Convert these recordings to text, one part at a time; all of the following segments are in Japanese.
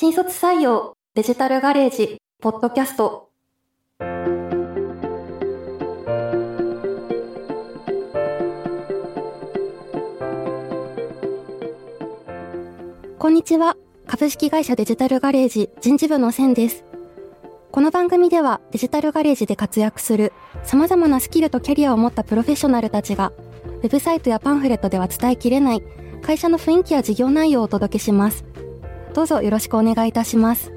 新卒採用デジタルガレージポッドキャスト。こんにちは。株式会社デジタルガレージ人事部の千です。この番組ではデジタルガレージで活躍する様々なスキルとキャリアを持ったプロフェッショナルたちがウェブサイトやパンフレットでは伝えきれない会社の雰囲気や事業内容をお届けします。どうぞよろしくお願いいたします。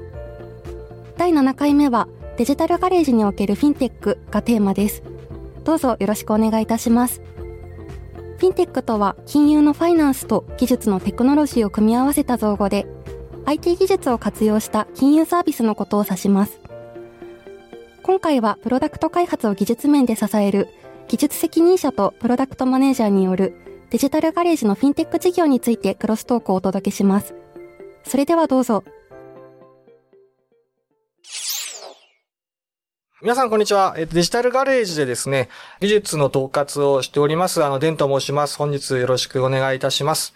第7回目はデジタルガレージにおけるフィンテックがテーマです。どうぞよろしくお願いいたします。フィンテックとは金融のファイナンスと技術のテクノロジーを組み合わせた造語で IT 技術を活用した金融サービスのことを指します。今回はプロダクト開発を技術面で支える技術責任者とプロダクトマネージャーによるデジタルガレージのフィンテック事業についてクロストークをお届けします。それではどうぞ。皆さん、こんにちは。デジタルガレージでですね、技術の統括をしております、あの、デンと申します。本日よろしくお願いいたします。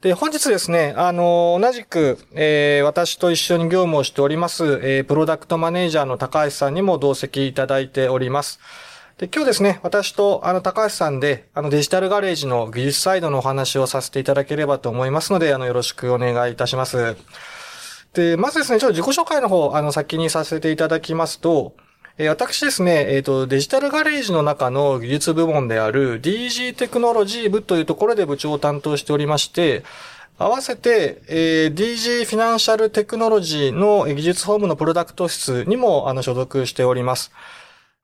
で、本日ですね、あの、同じく、えー、私と一緒に業務をしております、えー、プロダクトマネージャーの高橋さんにも同席いただいております。で、今日ですね、私とあの高橋さんで、あのデジタルガレージの技術サイドのお話をさせていただければと思いますので、あのよろしくお願いいたします。で、まずですね、ちょっと自己紹介の方、あの先にさせていただきますと、え私ですね、えっ、ー、と、デジタルガレージの中の技術部門である DG テクノロジー部というところで部長を担当しておりまして、合わせて、えー、DG フィナンシャルテクノロジーの技術ホームのプロダクト室にもあの所属しております。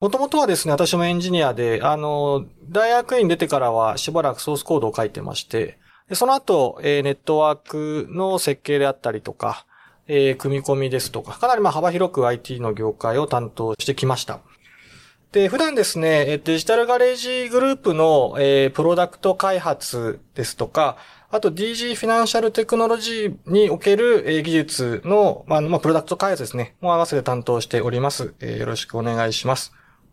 もともとはですね、私もエンジニアで、あの、大学院出てからはしばらくソースコードを書いてまして、その後、え、ネットワークの設計であったりとか、え、組み込みですとか、かなりまあ幅広く IT の業界を担当してきました。で、普段ですね、デジタルガレージグループの、え、プロダクト開発ですとか、あと DG フィナンシャルテクノロジーにおける、え、技術の、まあ、プロダクト開発ですね、も合わせて担当しております。え、よろしくお願いします。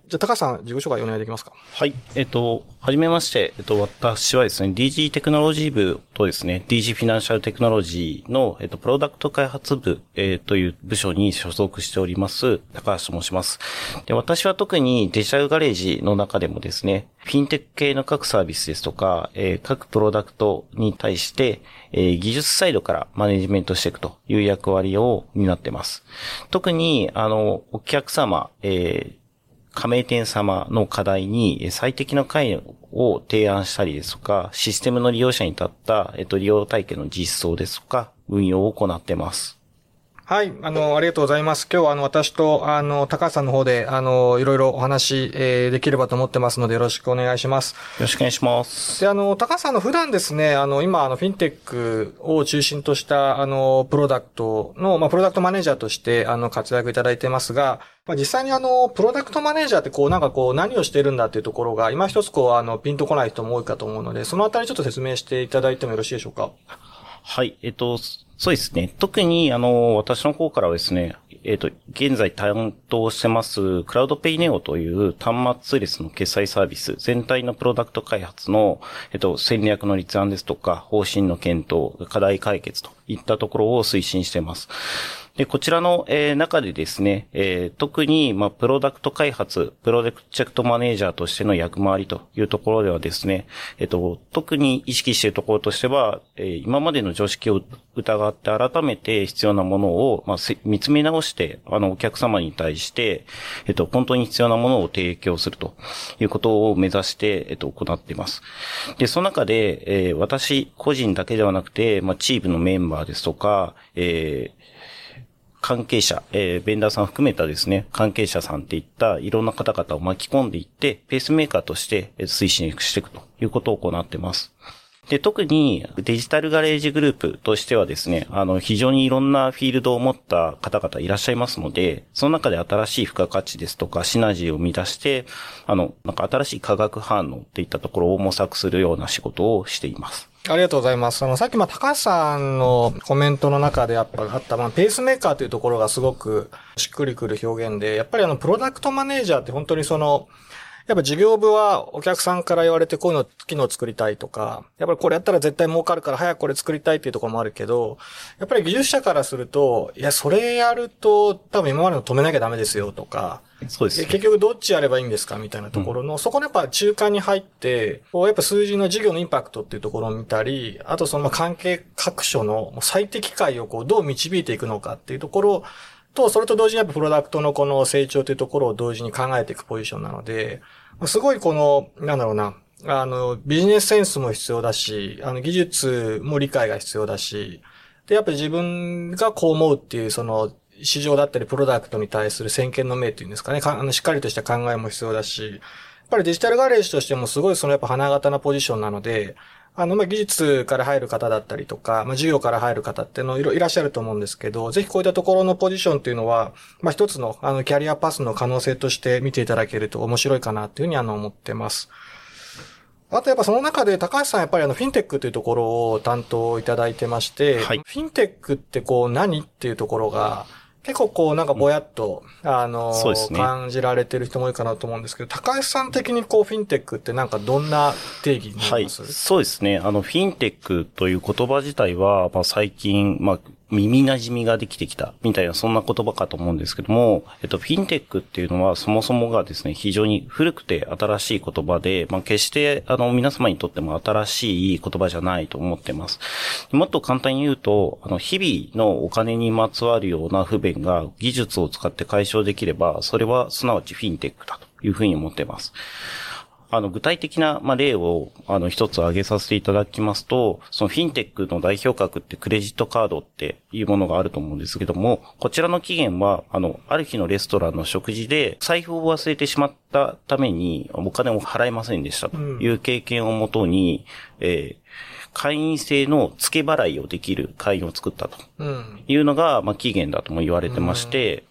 じゃあ、高橋さん、自己紹介お願いできますか？はい。えっ、と、はじめまして、えっ、と、私はですね、DG テクノロジー部とですね、DG フィナンシャルテクノロジーの、えっ、と、プロダクト開発部、えー、という部署に所属しております、高橋と申します。で、私は特にデジタルガレージの中でもですね、フィンテック系の各サービスですとか、えー、各プロダクトに対して、えー、技術サイドからマネジメントしていくという役割を担っています。特に、あの、お客様、えー、加盟店様の課題に最適な会を提案したりですとか、システムの利用者に立った、えっと、利用体験の実装ですとか、運用を行ってます。はい、あの、ありがとうございます。今日はあの、私と、あの、高橋さんの方で、あの、いろいろお話、えー、できればと思ってますので、よろしくお願いします。よろしくお願いします。で、あの、高橋さんの普段ですね、あの、今、あの、フィンテックを中心とした、あの、プロダクトの、まあ、プロダクトマネージャーとして、あの、活躍いただいてますが、まあ、実際にあの、プロダクトマネージャーってこう、なんかこう、何をしてるんだっていうところが、今一つこう、あの、ピンとこない人も多いかと思うので、そのあたりちょっと説明していただいてもよろしいでしょうか？はい、えっと、そうですね。特に、あの、私の方からはですね、えっ、と、現在担当してます、クラウドペイネオという端末列の決済サービス、全体のプロダクト開発の、えっ、と、戦略の立案ですとか、方針の検討、課題解決といったところを推進しています。で、こちらの、えー、中でですね、えー、特に、まあ、プロダクト開発、プロジェクトマネージャーとしての役回りというところではですね、えっ、と、特に意識しているところとしては、えー、今までの常識を疑って改めて必要なものを、まあ、見つめ直して、あの、お客様に対して、えっ、と、本当に必要なものを提供するということを目指して、えっ、と、行っています。で、その中で、えー、私個人だけではなくて、まあ、チームのメンバーですとか、えー、関係者、えー、ベンダーさん含めたですね、関係者さんっていったいろんな方々を巻き込んでいって、ペースメーカーとして推進していくということを行ってます。で、特にデジタルガレージグループとしてはですね、あの、非常にいろんなフィールドを持った方々いらっしゃいますので、その中で新しい付加価値ですとか、シナジーを生み出して、あの、なんか新しい化学反応っていったところを模索するような仕事をしています。ありがとうございます。あの、さっき、ま、高橋さんのコメントの中でやっぱあった、まあ、ペースメーカーというところがすごくしっくりくる表現で、やっぱりあの、プロダクトマネージャーって本当にその、やっぱ事業部はお客さんから言われてこういうの機能作りたいとか、やっぱりこれやったら絶対儲かるから早くこれ作りたいっていうところもあるけど、やっぱり技術者からすると、いや、それやると多分今までの止めなきゃダメですよとか、そうです、ね、結局どっちやればいいんですかみたいなところの、うん、そこのやっぱ中間に入って、こうやっぱ数字の事業のインパクトっていうところを見たり、あとその関係各所の最適解をこうどう導いていくのかっていうところと、それと同時にやっぱプロダクトのこの成長というところを同時に考えていくポジションなので、すごいこの、なんだろうな、あの、ビジネスセンスも必要だし、あの、技術も理解が必要だし、で、やっぱり自分がこう思うっていう、その、市場だったりプロダクトに対する先見の明っていうんですかね、あの、しっかりとした考えも必要だし、ぱりデジタルガレージとしてもすごいそのやっぱ花形なポジションなので、あの、ま、技術から入る方だったりとか、ま、事業から入る方ってのいろいらっしゃると思うんですけど、ぜひこういったところのポジションっていうのは、まあ、一つの、あの、キャリアパスの可能性として見ていただけると面白いかなっていうふうにあの、思ってます。あとやっぱその中で高橋さんやっぱりあのフィンテックというところを担当いただいてまして、はい、フィンテックってこう何っていうところが、結構こうなんかぼやっと、うん、あの、ね、感じられてる人も多いかなと思うんですけど、高橋さん的にこうフィンテックってなんかどんな定義になります、はい、そうですね。あの、フィンテックという言葉自体は、まあ最近、まあ耳馴染みができてきた、みたいな、そんな言葉かと思うんですけども、えっと、フィンテックっていうのは、そもそもがですね、非常に古くて新しい言葉で、まあ、決して、あの、皆様にとっても新しい言葉じゃないと思ってます。もっと簡単に言うと、あの、日々のお金にまつわるような不便が技術を使って解消できれば、それはすなわちフィンテックだというふうに思ってます。あの、具体的な、まあ、例を、あの、一つ挙げさせていただきますと、そのフィンテックの代表格ってクレジットカードっていうものがあると思うんですけども、こちらの期限は、あの、ある日のレストランの食事で、財布を忘れてしまったために、お金を払えませんでしたという経験をもとに、うん、えー会員制の付け払いをできる会員を作ったというのが、まあ、期限だとも言われてまして、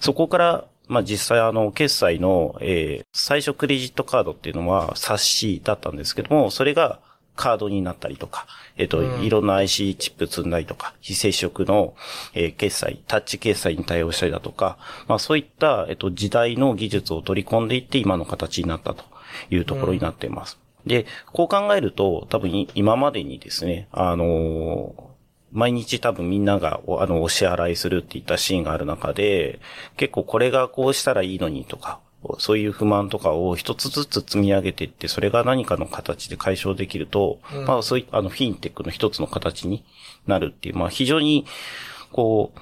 そこからまあ実際あの、決済の、えー、最初クレジットカードっていうのは冊子だったんですけども、それがカードになったりとか、えっ、ー、と、うん、いろんな IC チップ積んだりとか、非接触の、えー、決済、タッチ決済に対応したりだとか、まあそういった、えっ、ー、と、時代の技術を取り込んでいって今の形になったというところになっています。うん、で、こう考えると、多分今までにですね、あの毎日多分みんながあの、お支払いするっていったシーンがある中で、結構これがこうしたらいいのにとか、そういう不満とかを一つずつ積み上げていって、それが何かの形で解消できると、うん、まあそういったあのフィンテックの一つの形になるっていう、まあ非常に、こう、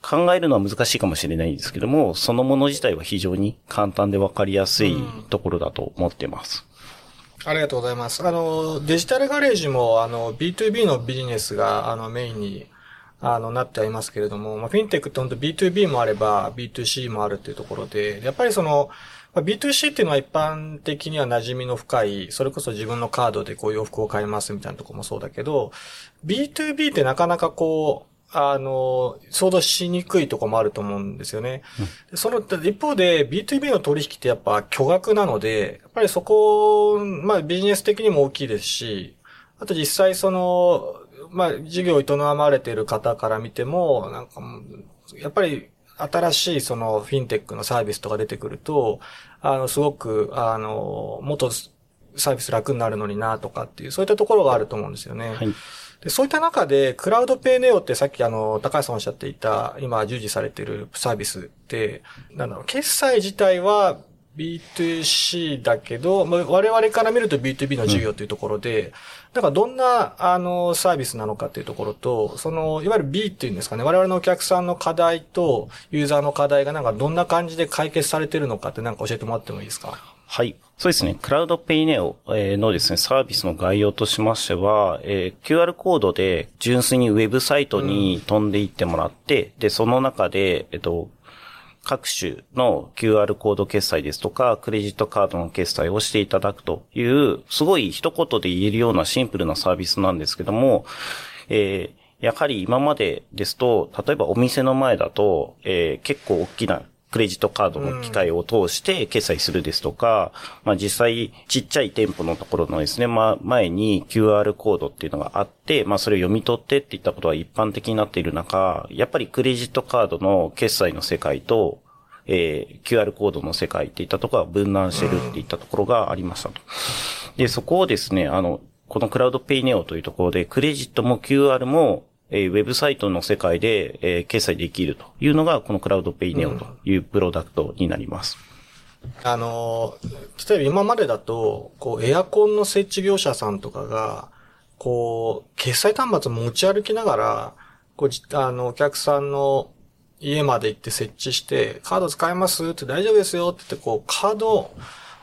考えるのは難しいかもしれないんですけども、そのもの自体は非常に簡単でわかりやすいところだと思ってます。ありがとうございます。あの、デジタルガレージも、あの、B2B のビジネスが、あの、メインに、あの、なってはいますけれども、まあ、フィンテックって本当 B2B もあれば、B2C もあるっていうところで、やっぱりその、まあ、B2C っていうのは一般的には馴染みの深い、それこそ自分のカードでこう洋服を買いますみたいなとこもそうだけど、B2B ってなかなかこう、あの、想像しにくいとこもあると思うんですよね。うん、その、一方で B2B の取引ってやっぱ巨額なので、やっぱりそこ、まあビジネス的にも大きいですし、あと実際その、まあ事業を営まれている方から見ても、なんかやっぱり新しいそのフィンテックのサービスとか出てくると、あの、すごく、あの、もっとサービス楽になるのになとかっていう、そういったところがあると思うんですよね。はいで、そういった中で、クラウドペイネオってさっきあの、高橋さんおっしゃっていた、今従事されているサービスって、なんだろう、決済自体は B2C だけど、まあ、我々から見ると B2B の事業というところで、うん、なんかどんな、あの、サービスなのかっていうところと、その、いわゆる B っていうんですかね、我々のお客さんの課題とユーザーの課題がなんかどんな感じで解決されてるのかってなんか教えてもらってもいいですか？はい。そうですね。クラウドペイネオのですね、サービスの概要としましては、えー、QR コードで純粋にウェブサイトに飛んでいってもらって、うん、で、その中で、えっと、各種の QR コード決済ですとか、クレジットカードの決済をしていただくという、すごい一言で言えるようなシンプルなサービスなんですけども、えー、やはり今までですと、例えばお店の前だと、えー、結構大きなクレジットカードの機械を通して決済するですとか、まあ実際ちっちゃい店舗のところのですね、まあ前に QR コードっていうのがあって、まあそれを読み取ってっていったことは一般的になっている中、やっぱりクレジットカードの決済の世界とえー、QR コードの世界っていったところは分断してるっていったところがありましたと。で、そこをですね、あの、このクラウドペイネオというところで、クレジットも QR も、えー、ウェブサイトの世界で、えー、決済できるというのが、このクラウドペイネオというプロダクトになります。うん、あの、例えば今までだと、こう、エアコンの設置業者さんとかが、こう、決済端末持ち歩きながら、こう、あの、お客さんの家まで行って設置して、カード使えますって大丈夫ですよって言って、こう、カード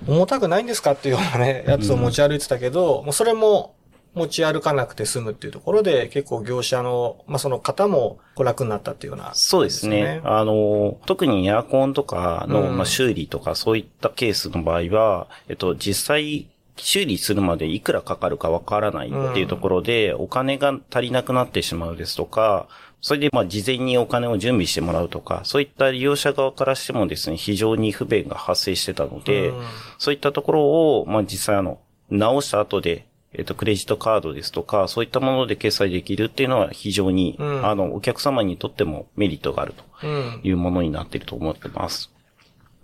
重たくないんですかっていうようなね、やつを持ち歩いてたけど、うん、もうそれも持ち歩かなくて済むっていうところで、結構業者の、まあ、その方も楽になったっていうような、ね、そうですね。あの、特にエアコンとかの、まあ、修理とかそういったケースの場合は、えっと、実際、修理するまでいくらかかるかわからないっていうところで、お金が足りなくなってしまうですとか、それでまあ事前にお金を準備してもらうとか、そういった利用者側からしてもですね、非常に不便が発生してたので、そういったところを、まあ実際あの、直した後で、えっと、クレジットカードですとか、そういったもので決済できるっていうのは非常に、うん、あの、お客様にとってもメリットがあるというものになっていると思ってます。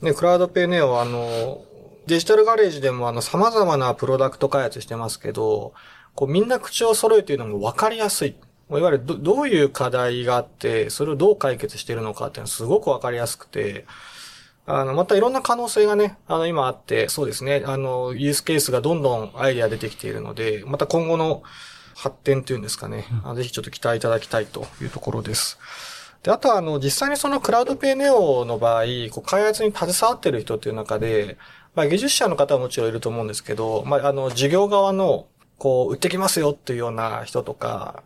ね、クラウドペイネオあの、デジタルガレージでもあの、様々なプロダクト開発してますけど、こう、みんな口を揃えているのも分かりやすい。いわゆるどどういう課題があって、それをどう解決しているのかっていうのはすごくわかりやすくて、あの、またいろんな可能性がね、あの、今あって、そうですね、あの、ユースケースがどんどんアイデア出てきているので、また今後の発展というんですかね、うん、ぜひちょっと期待いただきたいというところです。で、あとは、あの、実際にそのクラウドペイネオの場合、こう、開発に携わっている人っていう中で、まあ、技術者の方はもちろんいると思うんですけど、まあ、あの、事業側の、こう、売ってきますよっていうような人とか、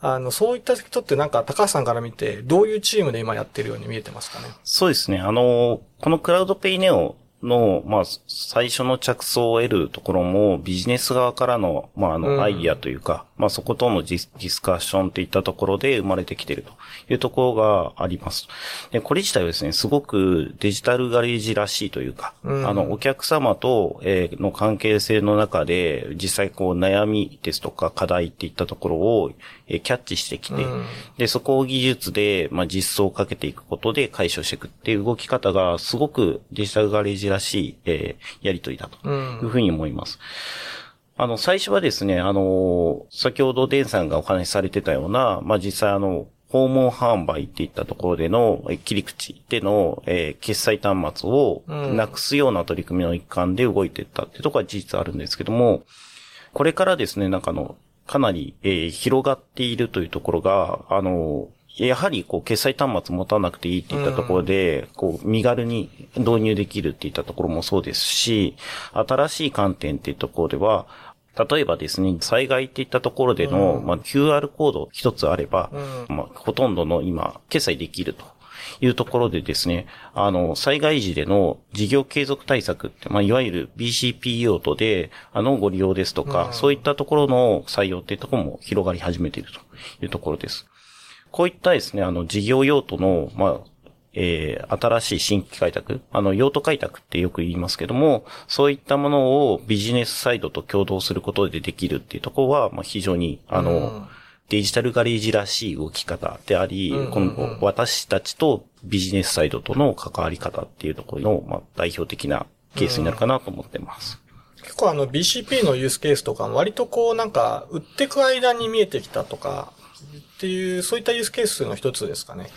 あの、そういった人ってなんか高橋さんから見て、どういうチームで今やってるように見えてますかね？そうですね。あの、このクラウドペイネオの、まあ、最初の着想を得るところも、ビジネス側からの、まあ、あの、アイディアというか、まあ、そことのディスカッションといったところで生まれてきているというところがあります。で、これ自体はですね、すごくデジタルガレージらしいというか、うん、あの、お客様と、えー、の関係性の中で、実際こう、悩みですとか課題っていったところを、えー、キャッチしてきて、うん、で、そこを技術で、まあ、実装をかけていくことで解消していくっていう動き方が、すごくデジタルガレージらしい、えー、やりとりだというふうに思います。うんあの、最初はですね、あの、先ほどデンさんがお話しされてたような、まあ、実際あの、訪問販売っていったところでの切り口での、えー、決済端末をなくすような取り組みの一環で動いていったってところは事実あるんですけども、これからですね、なんかあの、かなり、えー、広がっているというところが、あの、やはり、こう、決済端末持たなくていいっていったところで、こう、身軽に導入できるっていったところもそうですし、新しい観点っていうところでは、例えばですね、災害っていったところでの、うん、まあ、QR コード一つあれば、うん、まあ、ほとんどの今、決済できると。いうところでですね、あの、災害時での事業継続対策って、まあ、いわゆる BCP 用途で、あの、ご利用ですとか、うん、そういったところの採用っていうところも広がり始めているというところです。こういったですね、あの、事業用途の、まあ、えー、新しい新規開拓、あの、用途開拓ってよく言いますけども、そういったものをビジネスサイドと共同することでできるっていうところは、まあ、非常に、あの、うん、デジタルガレージらしい動き方であり、うんうんうん、この私たちとビジネスサイドとの関わり方っていうところの、まあ、代表的なケースになるかなと思ってます。うん、結構あの BCP のユースケースとか割とこうなんか売ってく間に見えてきたとかっていう、そういったユースケースの一つですかね。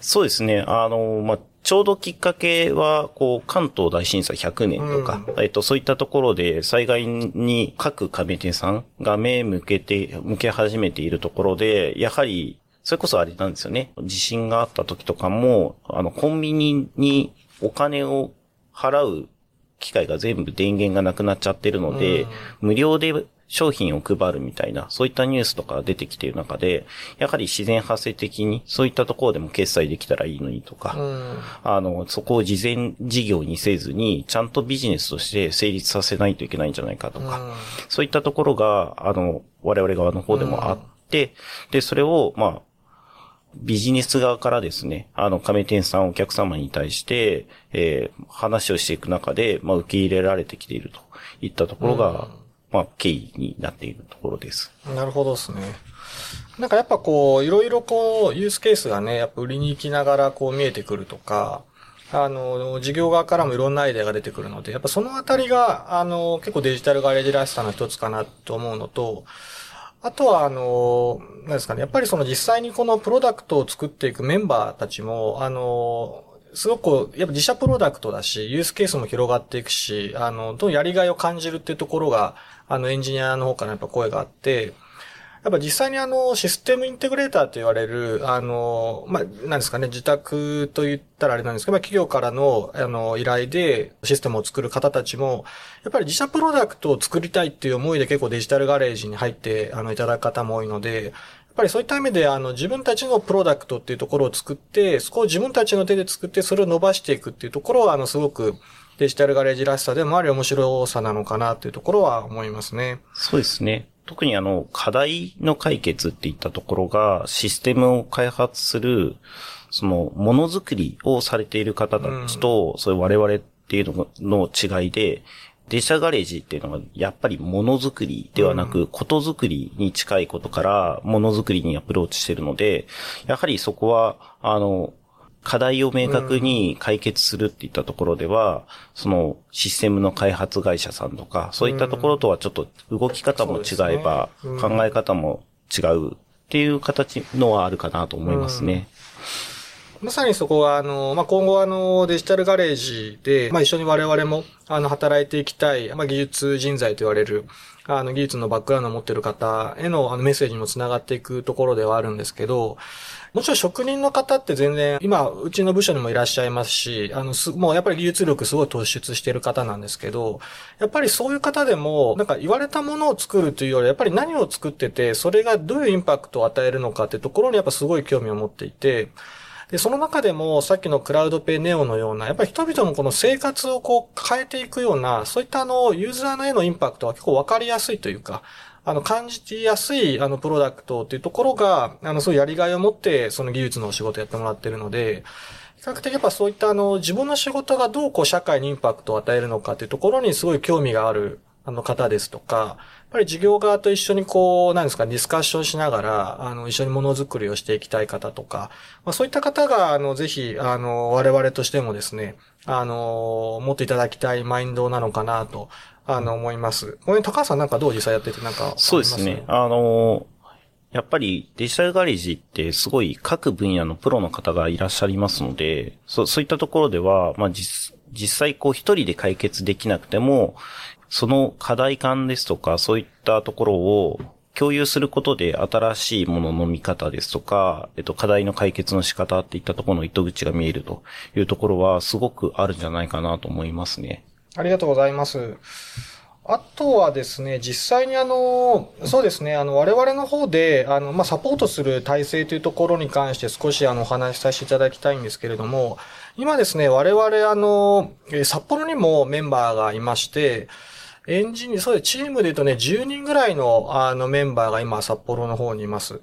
そうですね。あの、まあ、ちょうどきっかけは、こう、関東大震災100年とか、うん、えっと、そういったところで災害に各亀店さんが目向けて、向け始めているところで、やはり、それこそあれなんですよね。地震があった時とかも、あの、コンビニにお金を払う機械が全部電源がなくなっちゃってるので、うん、無料で商品を配るみたいな、そういったニュースとか出てきている中で、やはり自然発生的に、そういったところでも決済できたらいいのにとか、うん、あの、そこを事前事業にせずに、ちゃんとビジネスとして成立させないといけないんじゃないかとか、うん、そういったところが、あの、我々側の方でもあって、うん、で、それを、まあ、ビジネス側からですね、あの、亀店さんお客様に対して、えー、話をしていく中で、まあ、受け入れられてきているといったところが、まあ、経緯になっているところです。なるほどですね。なんかやっぱこう、いろいろこう、ユースケースがね、やっぱ売りに行きながらこう見えてくるとか、あの、事業側からもいろんなアイデアが出てくるので、やっぱそのあたりが、あの、結構デジタルガレージらしさの一つかなと思うのと、あとは、あの、なんですかね、やっぱりその実際にこのプロダクトを作っていくメンバーたちも、あの、すごく、やっぱ自社プロダクトだし、ユースケースも広がっていくし、あの、どんやりがいを感じるっていうところが、あの、エンジニアの方からやっぱ声があって、やっぱ実際にあの、システムインテグレーターと言われる、あの、まあ、なんですかね、自宅と言ったらあれなんですけど、まあ、企業からの、あの、依頼でシステムを作る方たちも、やっぱり自社プロダクトを作りたいっていう思いで結構デジタルガレージに入って、あの、いただく方も多いので、やっぱりそういった意味で、あの、自分たちのプロダクトっていうところを作って、そこを自分たちの手で作って、それを伸ばしていくっていうところは、あの、すごく、デジタルガレージらしさでもあり面白さなのかなっていうところは思いますね。そうですね。特にあの、課題の解決っていったところが、システムを開発する、その、ものづくりをされている方たちと、うん、そういう我々っていうのの違いで、デジタルガレージっていうのが、やっぱりものづくりではなく、ことづくりに近いことから、ものづくりにアプローチしてるので、やはりそこは、あの、課題を明確に解決するっていったところでは、そのシステムの開発会社さんとか、そういったところとはちょっと動き方も違えば、考え方も違うっていう形のはあるかなと思いますね。まさにそこは、あの、まあ、今後あの、デジタルガレージで、まあ、一緒に我々も、あの、働いていきたい、まあ、技術人材と言われる、あの、技術のバックグラウンドを持っている方への、あの、メッセージにも繋がっていくところではあるんですけど、もちろん職人の方って全然、今、うちの部署にもいらっしゃいますし、あの、す、もうやっぱり技術力すごい突出してる方なんですけど、やっぱりそういう方でも、なんか言われたものを作るというより、やっぱり何を作ってて、それがどういうインパクトを与えるのかっていうところにやっぱすごい興味を持っていて、で、その中でも、さっきのクラウドペイネオのような、やっぱり人々もこの生活をこう変えていくような、そういったあの、ユーザーのへのインパクトは結構わかりやすいというか、あの、感じやすい、あの、プロダクトっていうところが、あの、そういうやりがいを持って、その技術のお仕事やってもらってるので、比較的やっぱそういったあの、自分の仕事がどうこう社会にインパクトを与えるのかっていうところにすごい興味がある、あの方ですとか、やっぱり事業側と一緒にこう、なんですか、ディスカッションしながら、あの、一緒にものづくりをしていきたい方とか、まあそういった方が、あの、ぜひ、あの、我々としてもですね、あの、持っていただきたいマインドなのかなと、あの、思います。これ、高橋さんなんかどう実際やっててなんかそうですね。あの、やっぱりデジタルガレージってすごい各分野のプロの方がいらっしゃいますので、そそういったところでは、まあ実、実際こう一人で解決できなくても、その課題感ですとか、そういったところを共有することで新しいものの見方ですとか、えっと、課題の解決の仕方っていったところの糸口が見えるというところはすごくあるんじゃないかなと思いますね。ありがとうございます。あとはですね、実際にあの、そうですね、あの、我々の方で、あの、ま、サポートする体制というところに関して少しあの、お話しさせていただきたいんですけれども、今ですね、我々あの、札幌にもメンバーがいまして、エンジニア、そうですチームで言うとね、10人ぐらいのあのメンバーが今札幌の方にいます。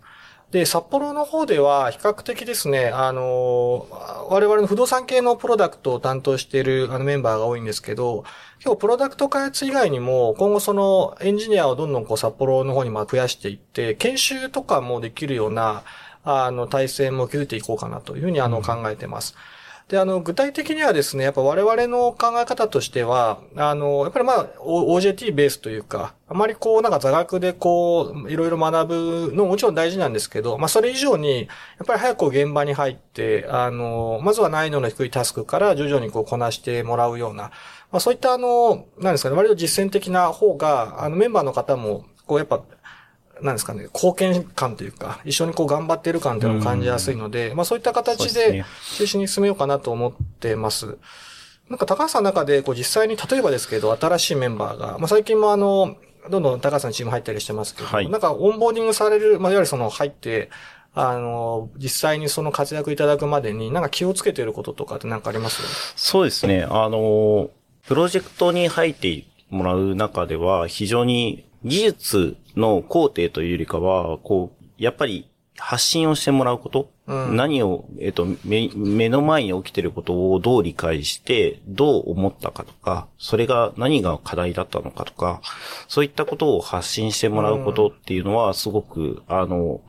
で、札幌の方では比較的ですね、あの、我々の不動産系のプロダクトを担当しているあのメンバーが多いんですけど、今日プロダクト開発以外にも、今後そのエンジニアをどんどんこう札幌の方にまあ増やしていって、研修とかもできるような、あの、体制も築いていこうかなというふうにあの考えてます。うんで、あの、具体的にはですね、やっぱ我々の考え方としては、あの、やっぱりまあ、OJT ベースというか、あまりこう、なんか座学でこう、いろいろ学ぶのももちろん大事なんですけど、まあ、それ以上に、やっぱり早く現場に入って、あの、まずは難易度の低いタスクから徐々にこう、こなしてもらうような、まあ、そういったあの、なんですかね、割と実践的な方が、あの、メンバーの方も、こう、やっぱ、なんですかね、貢献感というか、一緒にこう頑張ってる感というのを感じやすいので、まあそういった形で中心に進めようかなと思ってます。なんか高橋さんの中で、こう実際に例えばですけど、新しいメンバーが、まあ最近もあの、どんどん高橋さんのチーム入ったりしてますけど、はい、なんかオンボーディングされる、まあいわゆるその入って、あの、実際にその活躍いただくまでに、なんか気をつけていることとかって何かあります？そうですね。あの、プロジェクトに入ってもらう中では、非常に技術の工程というよりかは、こう、やっぱり発信をしてもらうこと、うん、何を、えっ、と目、目の前に起きてることをどう理解して、どう思ったかとか、それが何が課題だったのかとか、そういったことを発信してもらうことっていうのは、すごく、あの、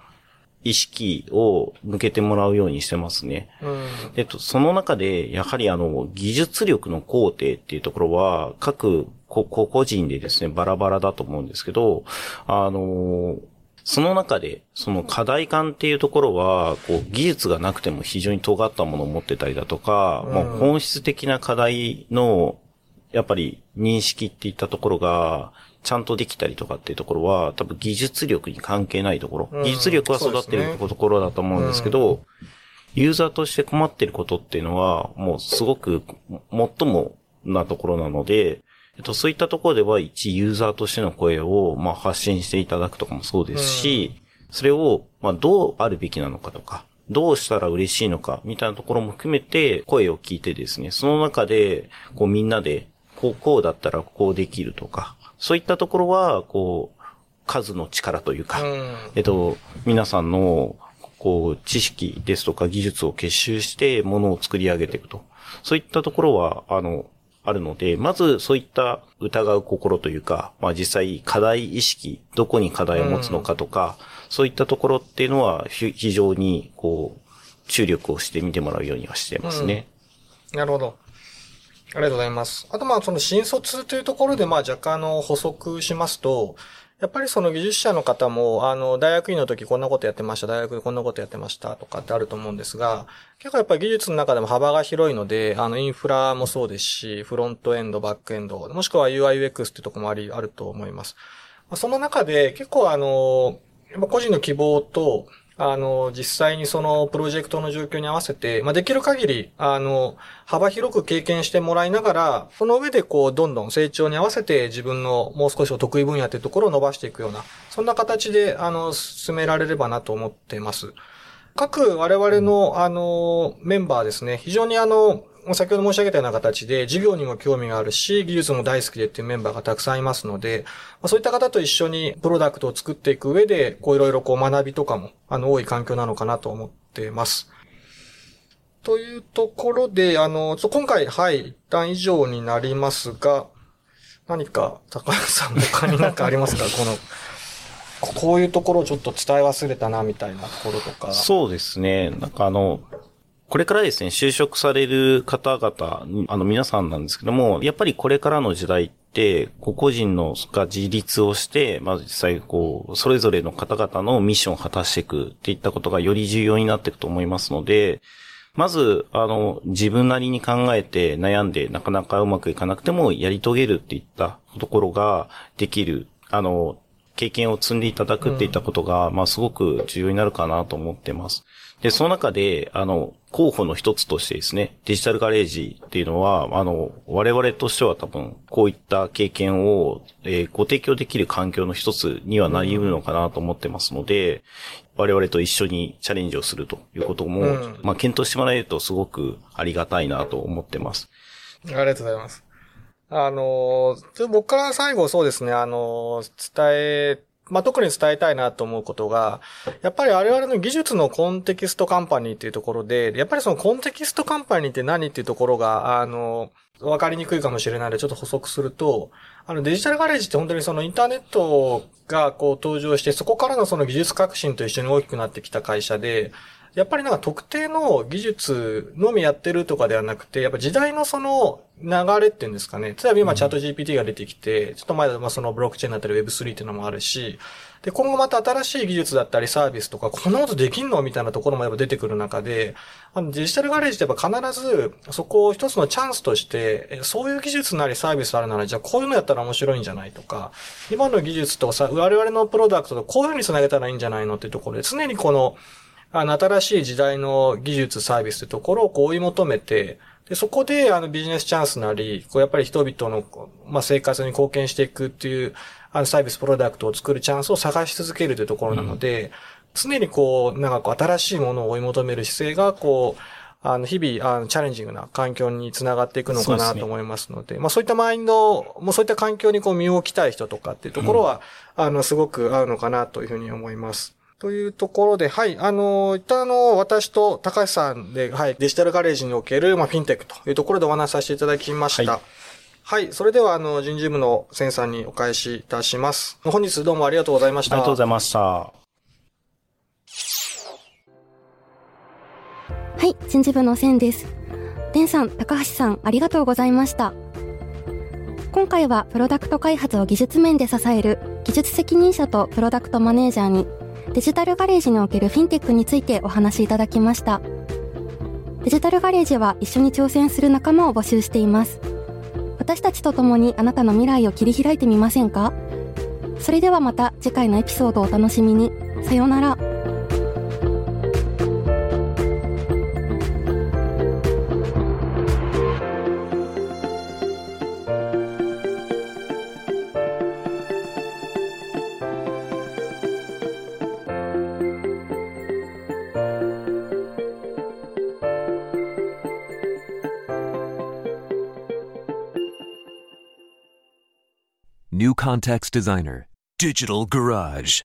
意識を向けてもらうようにしてますね。うん。えっと、その中で、やはりあの、技術力の工程っていうところは、各個個人でですね、バラバラだと思うんですけど、あの、その中で、その課題感っていうところは、こう、技術がなくても非常に尖ったものを持ってたりだとか、もう本質的な課題の、やっぱり認識っていったところが、ちゃんとできたりとかっていうところは、多分技術力に関係ないところ。うん、技術力は育ってるところだと思うんですけど、うん、ユーザーとして困ってることっていうのは、もうすごく最もなところなので、えっと、そういったところでは一ユーザーとしての声を、まあ、発信していただくとかもそうですし、うん、それを、まあ、どうあるべきなのかとか、どうしたら嬉しいのか、みたいなところも含めて、声を聞いてですね、その中で、こうみんなで、こう、こうだったらこうできるとか、そういったところは、こう、数の力というか、うん、えっと、皆さんの、こう、知識ですとか技術を結集してものを作り上げていくと。そういったところは、あの、あるので、まずそういった疑う心というか、まあ実際課題意識、どこに課題を持つのかとか、うん、そういったところっていうのは非常にこう、注力をしてみてもらうようにはしてますね。うん、なるほど。ありがとうございます。あとまあその新卒というところでまあ若干の補足しますと、やっぱりその技術者の方も、あの、大学院の時こんなことやってました、大学でこんなことやってましたとかってあると思うんですが、結構やっぱり技術の中でも幅が広いので、あの、インフラもそうですし、フロントエンド、バックエンド、もしくは UIUX っていうとこもあり、あると思います。その中で結構あの、個人の希望と、あの、実際にそのプロジェクトの状況に合わせて、まあ、できる限り、あの、幅広く経験してもらいながら、その上でこう、どんどん成長に合わせて自分のもう少しお得意分野というところを伸ばしていくような、そんな形で、あの、進められればなと思っています。各我々の、あの、メンバーですね、非常にあの、先ほど申し上げたような形で、授業にも興味があるし、技術も大好きでっていうメンバーがたくさんいますので、まあ、そういった方と一緒にプロダクトを作っていく上で、こういろいろこう学びとかも、あの、多い環境なのかなと思っています。というところで、あの、今回、はい、一旦以上になりますが、何か、高橋さん他に何かありますか？この、こういうところをちょっと伝え忘れたな、みたいなところとか。そうですね。なんかあの、これからですね、就職される方々、あの皆さんなんですけども、やっぱりこれからの時代って、個々人のが自立をして、まず実際こう、それぞれの方々のミッションを果たしていくっていったことがより重要になっていくと思いますので、まず、あの、自分なりに考えて悩んでなかなかうまくいかなくてもやり遂げるっていったところができる、あの、経験を積んでいただくっていったことが、うん、まあすごく重要になるかなと思ってます。で、その中で、あの、候補の一つとしてですね、デジタルガレージっていうのは、あの、我々としては多分、こういった経験を、えー、ご提供できる環境の一つにはなり得るのかなと思ってますので、我々と一緒にチャレンジをするということも、うん、まあ、検討してもらえるとすごくありがたいなと思ってます。ありがとうございます。あの、僕から最後そうですね、あの、伝えまあ、特に伝えたいなと思うことが、やっぱり我々の技術のコンテキストカンパニーっていうところで、やっぱりそのコンテキストカンパニーって何っていうところが、あの、わかりにくいかもしれないので、ちょっと補足すると、あのデジタルガレージって本当にそのインターネットがこう登場して、そこからのその技術革新と一緒に大きくなってきた会社で、やっぱりなんか特定の技術のみやってるとかではなくて、やっぱ時代のその流れっていうんですかね。例えば今チャット GPT が出てきて、ちょっと前でまあそのブロックチェーンだったり Web3 っていうのもあるし、で、今後また新しい技術だったりサービスとか、こんなことできんのみたいなところもやっぱ出てくる中で、あのデジタルガレージってやっぱ必ずそこを一つのチャンスとして、そういう技術なりサービスあるなら、じゃあこういうのやったら面白いんじゃないとか、今の技術とさ、我々のプロダクトとこういうふうに繋げたらいいんじゃないのっていうところで、常にこの、あの、新しい時代の技術、サービスというところを追い求めて、で、そこで、あの、ビジネスチャンスなり、こう、やっぱり人々の、まあ、生活に貢献していくっていう、あの、サービス、プロダクトを作るチャンスを探し続けるというところなので、うん、常にこう、なんかこう、新しいものを追い求める姿勢が、こう、あの、日々、あの、チャレンジングな環境につながっていくのかなと思いますので、でね、まあそういったマインド、もうそういった環境にこう身を置きたい人とかっていうところは、うん、あの、すごく合うのかなというふうに思います。というところで、はい、あの、一旦あの、私と高橋さんで、はい、デジタルガレージにおける、まあ、フィンテックというところでお話しさせていただきました。はい、はい、それでは、あの、人事部のセンさんにお返しいたします。本日どうもありがとうございました。ありがとうございました。はい、人事部の千です。デンさん、高橋さん、ありがとうございました。今回はプロダクト開発を技術面で支える技術責任者とプロダクトマネージャーにデジタルガレージにおけるフィンテックについてお話しいただきました。デジタルガレージは一緒に挑戦する仲間を募集しています。私たちと共にあなたの未来を切り開いてみませんか？それではまた次回のエピソードをお楽しみに。さようなら。Context Designer, Digital Garage.